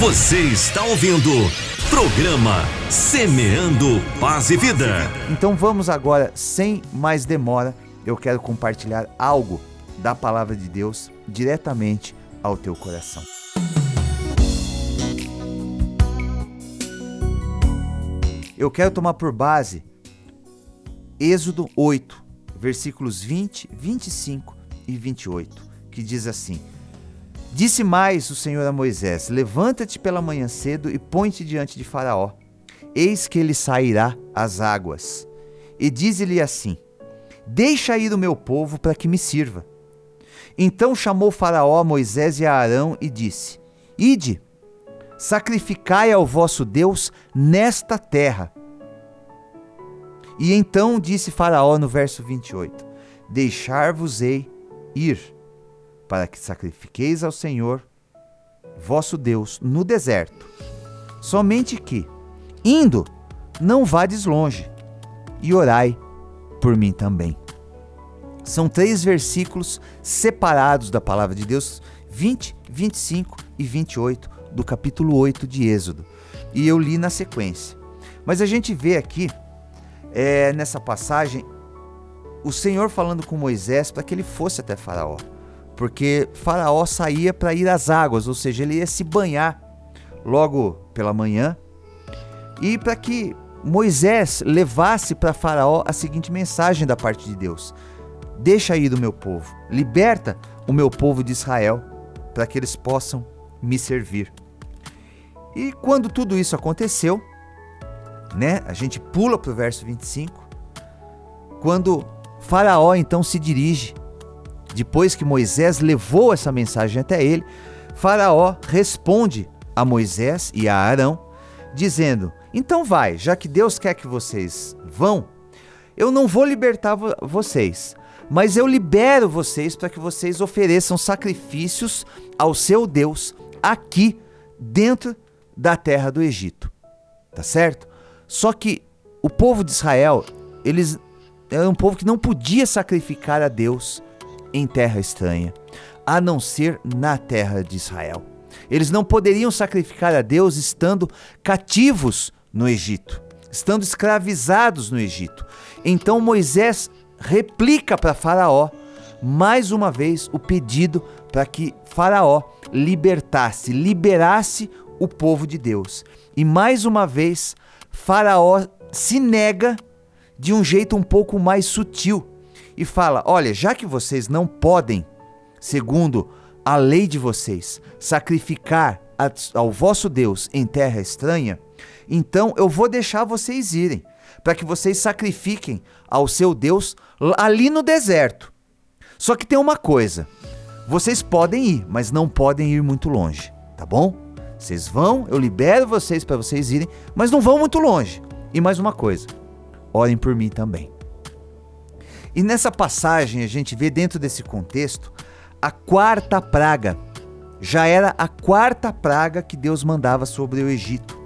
Você está ouvindo programa Semeando Paz e Vida. Então vamos agora, sem mais demora, eu quero compartilhar algo da palavra de Deus diretamente ao teu coração. Eu quero tomar por base Êxodo 8, versículos 20, 25 e 28, que diz assim: Disse mais o Senhor a Moisés: Levanta-te pela manhã cedo e põe-te diante de Faraó. Eis que ele sairá às águas. E diz-lhe assim: Deixa ir o meu povo para que me sirva. Então chamou Faraó a Moisés e a Arão e disse: Ide, sacrificai ao vosso Deus nesta terra. E então disse Faraó no verso 28: Deixar-vos-ei ir, para que sacrifiqueis ao Senhor, vosso Deus, no deserto. Somente que, indo, não vades longe, e orai por mim também. São três versículos separados da palavra de Deus, 20, 25 e 28 do capítulo 8 de Êxodo. E eu li na sequência. Mas a gente vê aqui, é, nessa passagem, o Senhor falando com Moisés para que ele fosse até Faraó. Porque Faraó saía para ir às águas, ou seja, ele ia se banhar logo pela manhã. E para que Moisés levasse para Faraó a seguinte mensagem da parte de Deus: Deixa ir o meu povo, liberta o meu povo de Israel, para que eles possam me servir. E quando tudo isso aconteceu, né? A gente pula para o verso 25. Quando Faraó então se dirige, depois que Moisés levou essa mensagem até ele, Faraó responde a Moisés e a Arão, dizendo: Então vai, já que Deus quer que vocês vão, eu não vou libertar vo vocês, mas eu libero vocês para que vocês ofereçam sacrifícios ao seu Deus aqui dentro da terra do Egito. Tá certo? Só que o povo de Israel, eles era um povo que não podia sacrificar a Deus em terra estranha, a não ser na terra de Israel. Eles não poderiam sacrificar a Deus estando cativos no Egito, estando escravizados no Egito. Então Moisés replica para Faraó mais uma vez o pedido para que Faraó libertasse, liberasse o povo de Deus. E mais uma vez Faraó se nega de um jeito um pouco mais sutil e fala: Olha, já que vocês não podem, segundo a lei de vocês, sacrificar ao vosso Deus em terra estranha, então eu vou deixar vocês irem, para que vocês sacrifiquem ao seu Deus ali no deserto. Só que tem uma coisa: vocês podem ir, mas não podem ir muito longe, tá bom? Vocês vão, eu libero vocês para vocês irem, mas não vão muito longe. E mais uma coisa: orem por mim também. E nessa passagem a gente vê dentro desse contexto a quarta praga. Já era a quarta praga que Deus mandava sobre o Egito.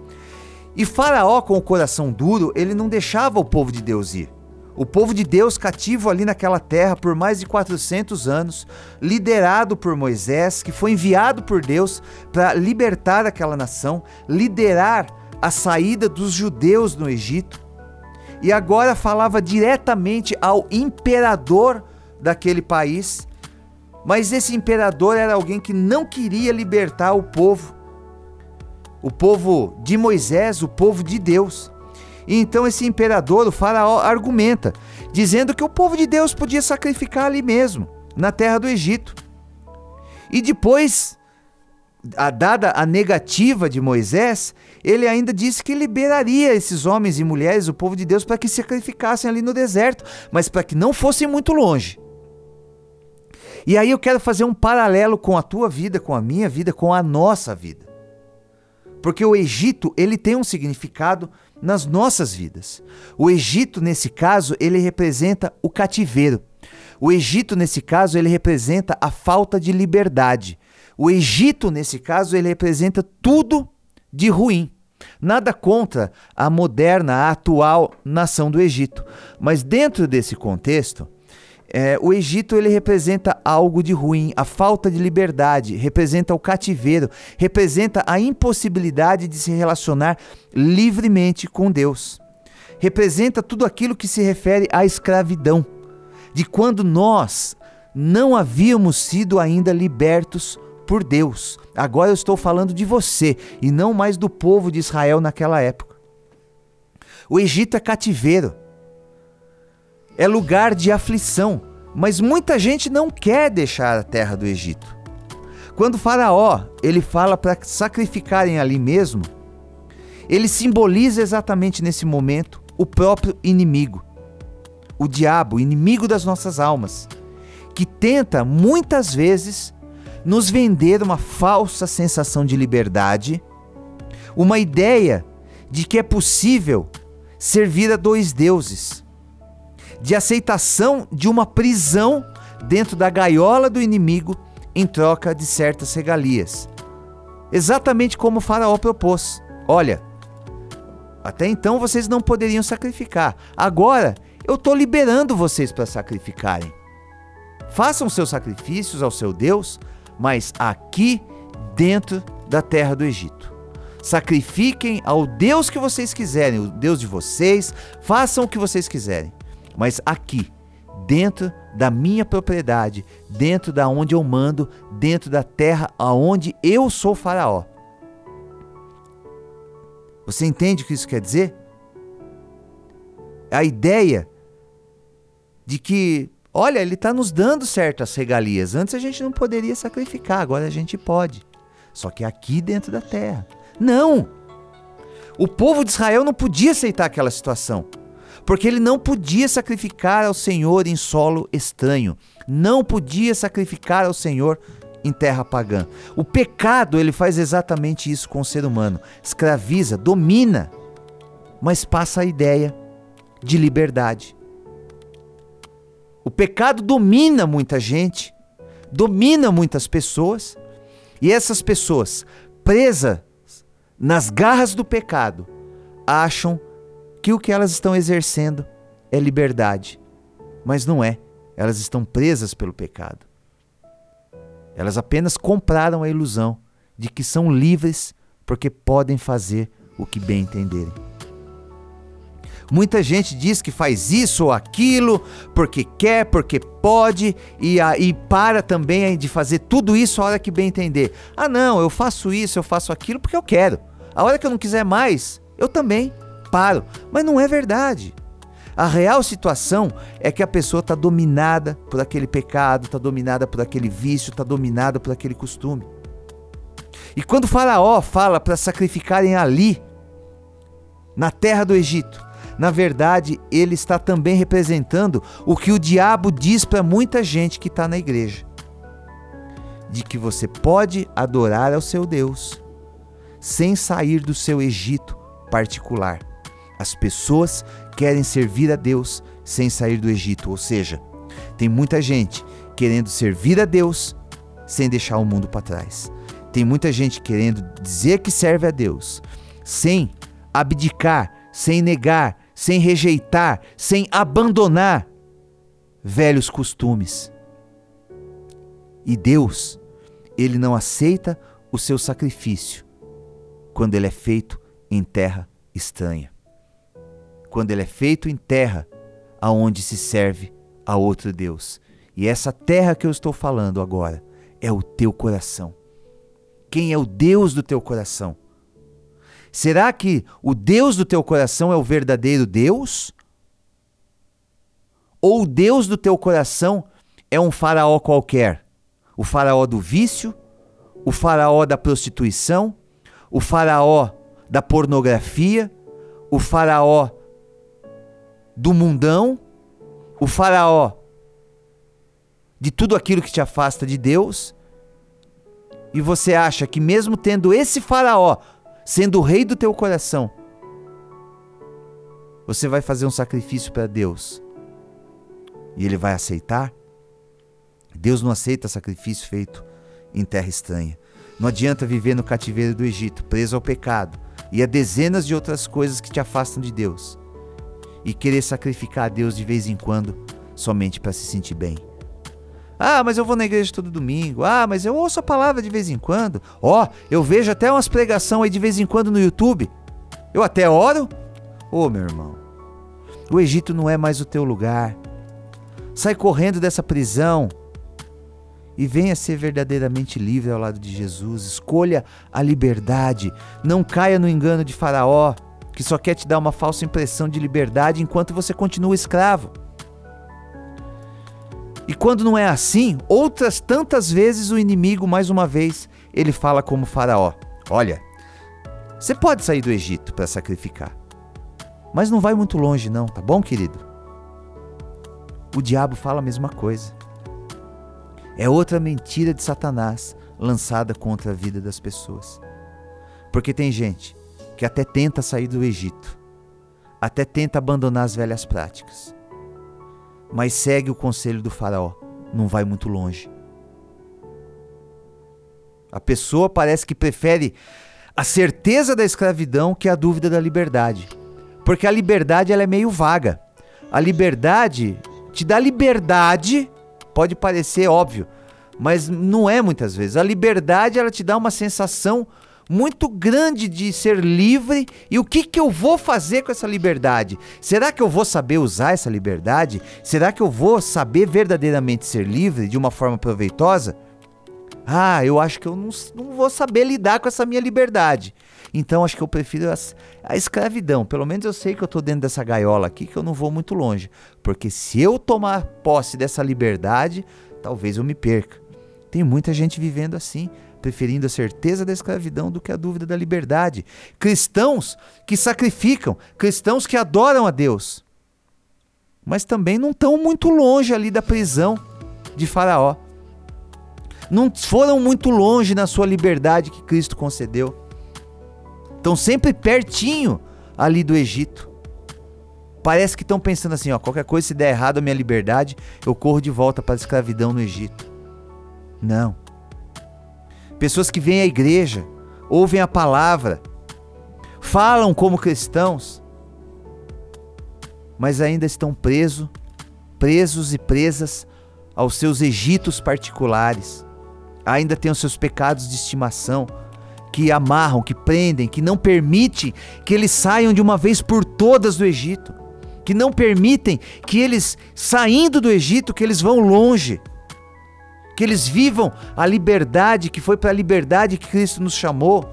E Faraó, com o coração duro, ele não deixava o povo de Deus ir. O povo de Deus cativo ali naquela terra por mais de 400 anos, liderado por Moisés, que foi enviado por Deus para libertar aquela nação, liderar a saída dos judeus no Egito e agora falava diretamente ao imperador daquele país. Mas esse imperador era alguém que não queria libertar o povo, o povo de Moisés, o povo de Deus. E então esse imperador, o faraó, argumenta, dizendo que o povo de Deus podia sacrificar ali mesmo, na terra do Egito. E depois, a dada a negativa de Moisés, ele ainda disse que liberaria esses homens e mulheres, o povo de Deus, para que sacrificassem ali no deserto, mas para que não fossem muito longe. E aí eu quero fazer um paralelo com a tua vida, com a minha vida, com a nossa vida. Porque o Egito, ele tem um significado nas nossas vidas. O Egito, nesse caso, ele representa o cativeiro. O Egito, nesse caso, ele representa a falta de liberdade. O Egito, nesse caso, ele representa tudo de ruim. Nada contra a moderna, a atual nação do Egito. Mas dentro desse contexto, É, o Egito ele representa algo de ruim, a falta de liberdade, representa o cativeiro, representa a impossibilidade de se relacionar livremente com Deus. Representa tudo aquilo que se refere à escravidão, de quando nós não havíamos sido ainda libertos por Deus. Agora eu estou falando de você e não mais do povo de Israel naquela época. O Egito é cativeiro, é lugar de aflição, mas muita gente não quer deixar a terra do Egito. Quando Faraó ele fala para sacrificarem ali mesmo, ele simboliza exatamente nesse momento o próprio inimigo, o diabo, inimigo das nossas almas, que tenta muitas vezes nos vender uma falsa sensação de liberdade, uma ideia de que é possível servir a dois deuses, de aceitação de uma prisão dentro da gaiola do inimigo em troca de certas regalias. Exatamente como o Faraó propôs. Olha, até então vocês não poderiam sacrificar. Agora eu estou liberando vocês para sacrificarem. Façam seus sacrifícios ao seu Deus, mas aqui dentro da terra do Egito. Sacrifiquem ao Deus que vocês quiserem, o Deus de vocês, façam o que vocês quiserem. Mas aqui, dentro da minha propriedade, dentro da onde eu mando, dentro da terra aonde eu sou faraó. Você entende o que isso quer dizer? A ideia de que, olha, ele está nos dando certas regalias. Antes a gente não poderia sacrificar, agora a gente pode. Só que aqui dentro da terra. Não! O povo de Israel não podia aceitar aquela situação, porque ele não podia sacrificar ao Senhor em solo estranho, não podia sacrificar ao Senhor em terra pagã. O pecado, ele faz exatamente isso com o ser humano, escraviza, domina, mas passa a ideia de liberdade. O pecado domina muita gente, domina muitas pessoas, e essas pessoas presas nas garras do pecado, acham que o que elas estão exercendo é liberdade. Mas não é. Elas estão presas pelo pecado. Elas apenas compraram a ilusão de que são livres porque podem fazer o que bem entenderem. Muita gente diz que faz isso ou aquilo porque quer, porque pode e, e para também de fazer tudo isso a hora que bem entender. Ah, não, eu faço isso, eu faço aquilo porque eu quero. A hora que eu não quiser mais, eu também paro. Mas não é verdade. A real situação é que a pessoa está dominada por aquele pecado, está dominada por aquele vício, está dominada por aquele costume. E quando Faraó fala para sacrificarem ali, na terra do Egito, na verdade ele está também representando o que o diabo diz para muita gente que está na igreja: de que você pode adorar ao seu Deus sem sair do seu Egito particular. As pessoas querem servir a Deus sem sair do Egito, ou seja, tem muita gente querendo servir a Deus sem deixar o mundo para trás. Tem muita gente querendo dizer que serve a Deus sem abdicar, sem negar, sem rejeitar, sem abandonar velhos costumes. E Deus, ele não aceita o seu sacrifício quando ele é feito em terra estranha. Quando ele é feito em terra aonde se serve a outro Deus. E essa terra que eu estou falando agora é o teu coração. Quem é o Deus do teu coração? Será que o Deus do teu coração é o verdadeiro Deus? Ou o Deus do teu coração é um faraó qualquer? O faraó do vício? O faraó da prostituição? o faraó da pornografia, o faraó do mundão, o faraó de tudo aquilo que te afasta de Deus. E você acha que mesmo tendo esse faraó sendo o rei do teu coração, você vai fazer um sacrifício para Deus e ele vai aceitar? Deus não aceita sacrifício feito em terra estranha. Não adianta viver no cativeiro do Egito, preso ao pecado e a dezenas de outras coisas que te afastam de Deus. E querer sacrificar a Deus de vez em quando, somente para se sentir bem. Ah, mas eu vou na igreja todo domingo. Ah, mas eu ouço a palavra de vez em quando. Ó, oh, eu vejo até umas pregação aí de vez em quando no YouTube. Eu até oro. Ô, oh, meu irmão, o Egito não é mais o teu lugar. Sai correndo dessa prisão e venha ser verdadeiramente livre ao lado de Jesus. Escolha a liberdade. Não caia no engano de Faraó, que só quer te dar uma falsa impressão de liberdade enquanto você continua escravo. E quando não é assim, outras tantas vezes o inimigo, mais uma vez, ele fala como Faraó: Olha, você pode sair do Egito para sacrificar, mas não vai muito longe, não, tá bom, querido? O diabo fala a mesma coisa. É outra mentira de Satanás lançada contra a vida das pessoas. Porque tem gente que até tenta sair do Egito, até tenta abandonar as velhas práticas mas segue o conselho do Faraó, não vai muito longe. A pessoa parece que prefere a certeza da escravidão que a dúvida da liberdade. Porque a liberdade ela é meio vaga. A liberdade te dá liberdade, pode parecer óbvio, mas não é muitas vezes. A liberdade ela te dá uma sensação muito grande de ser livre e o que, que eu vou fazer com essa liberdade? Será que eu vou saber usar essa liberdade? Será que eu vou saber verdadeiramente ser livre de uma forma proveitosa? Ah, eu acho que eu não, não vou saber lidar com essa minha liberdade. Então acho que eu prefiro a, a escravidão. Pelo menos eu sei que eu estou dentro dessa gaiola aqui, que eu não vou muito longe. Porque se eu tomar posse dessa liberdade, talvez eu me perca. Tem muita gente vivendo assim preferindo a certeza da escravidão do que a dúvida da liberdade. Cristãos que sacrificam, cristãos que adoram a Deus, mas também não estão muito longe ali da prisão de Faraó. Não foram muito longe na sua liberdade que Cristo concedeu. Estão sempre pertinho ali do Egito. Parece que estão pensando assim, ó, qualquer coisa se der errado a minha liberdade, eu corro de volta para a escravidão no Egito. Não pessoas que vêm à igreja, ouvem a palavra, falam como cristãos, mas ainda estão presos, presos e presas aos seus egitos particulares. Ainda têm os seus pecados de estimação que amarram, que prendem, que não permitem que eles saiam de uma vez por todas do Egito, que não permitem que eles saindo do Egito, que eles vão longe que eles vivam a liberdade que foi para a liberdade que Cristo nos chamou.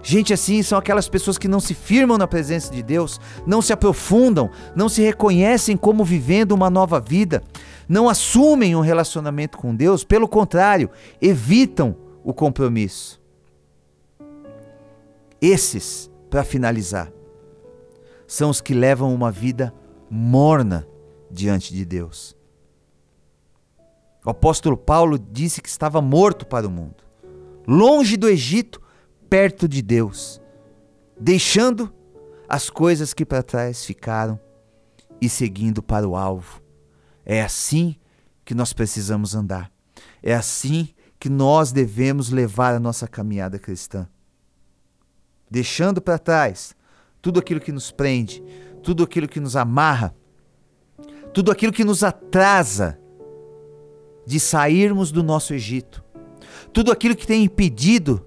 Gente assim são aquelas pessoas que não se firmam na presença de Deus, não se aprofundam, não se reconhecem como vivendo uma nova vida, não assumem um relacionamento com Deus, pelo contrário, evitam o compromisso. Esses, para finalizar, são os que levam uma vida morna diante de Deus. O apóstolo Paulo disse que estava morto para o mundo, longe do Egito, perto de Deus, deixando as coisas que para trás ficaram e seguindo para o alvo. É assim que nós precisamos andar. É assim que nós devemos levar a nossa caminhada cristã. Deixando para trás tudo aquilo que nos prende, tudo aquilo que nos amarra, tudo aquilo que nos atrasa de sairmos do nosso Egito. Tudo aquilo que tem impedido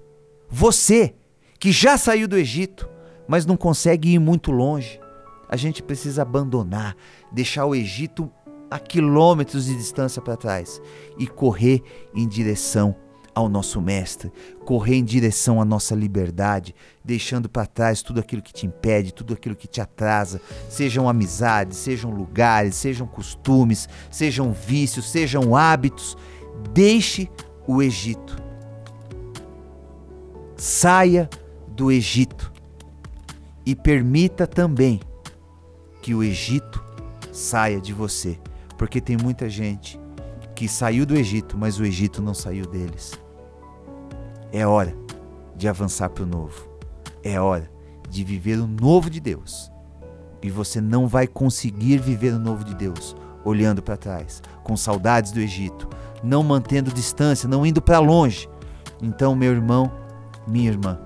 você, que já saiu do Egito, mas não consegue ir muito longe, a gente precisa abandonar, deixar o Egito a quilômetros de distância para trás e correr em direção ao nosso Mestre, correr em direção à nossa liberdade, deixando para trás tudo aquilo que te impede, tudo aquilo que te atrasa, sejam amizades, sejam lugares, sejam costumes, sejam vícios, sejam hábitos. Deixe o Egito. Saia do Egito e permita também que o Egito saia de você, porque tem muita gente que saiu do Egito, mas o Egito não saiu deles. É hora de avançar para o novo. É hora de viver o novo de Deus. E você não vai conseguir viver o novo de Deus olhando para trás, com saudades do Egito, não mantendo distância, não indo para longe. Então, meu irmão, minha irmã,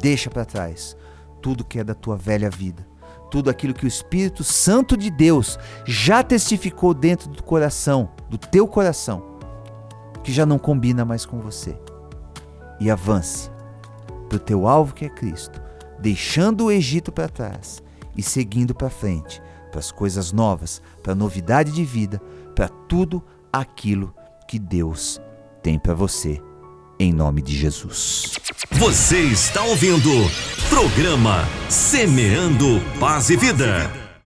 deixa para trás tudo que é da tua velha vida, tudo aquilo que o Espírito Santo de Deus já testificou dentro do coração, do teu coração, que já não combina mais com você. E avance para o teu alvo que é Cristo, deixando o Egito para trás e seguindo para frente, para as coisas novas, para a novidade de vida, para tudo aquilo que Deus tem para você, em nome de Jesus. Você está ouvindo programa Semeando Paz e Vida.